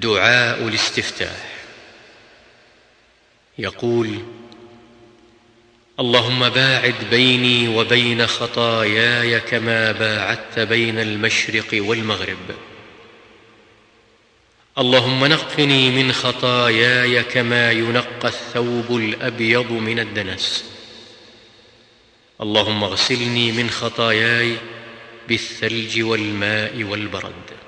دعاء الاستفتاح. يقول اللهم باعد بيني وبين خطاياي كما باعدت بين المشرق والمغرب. اللهم نقني من خطاياي كما ينقى الثوب الأبيض من الدنس. اللهم اغسلني من خطاياي بالثلج والماء والبرد.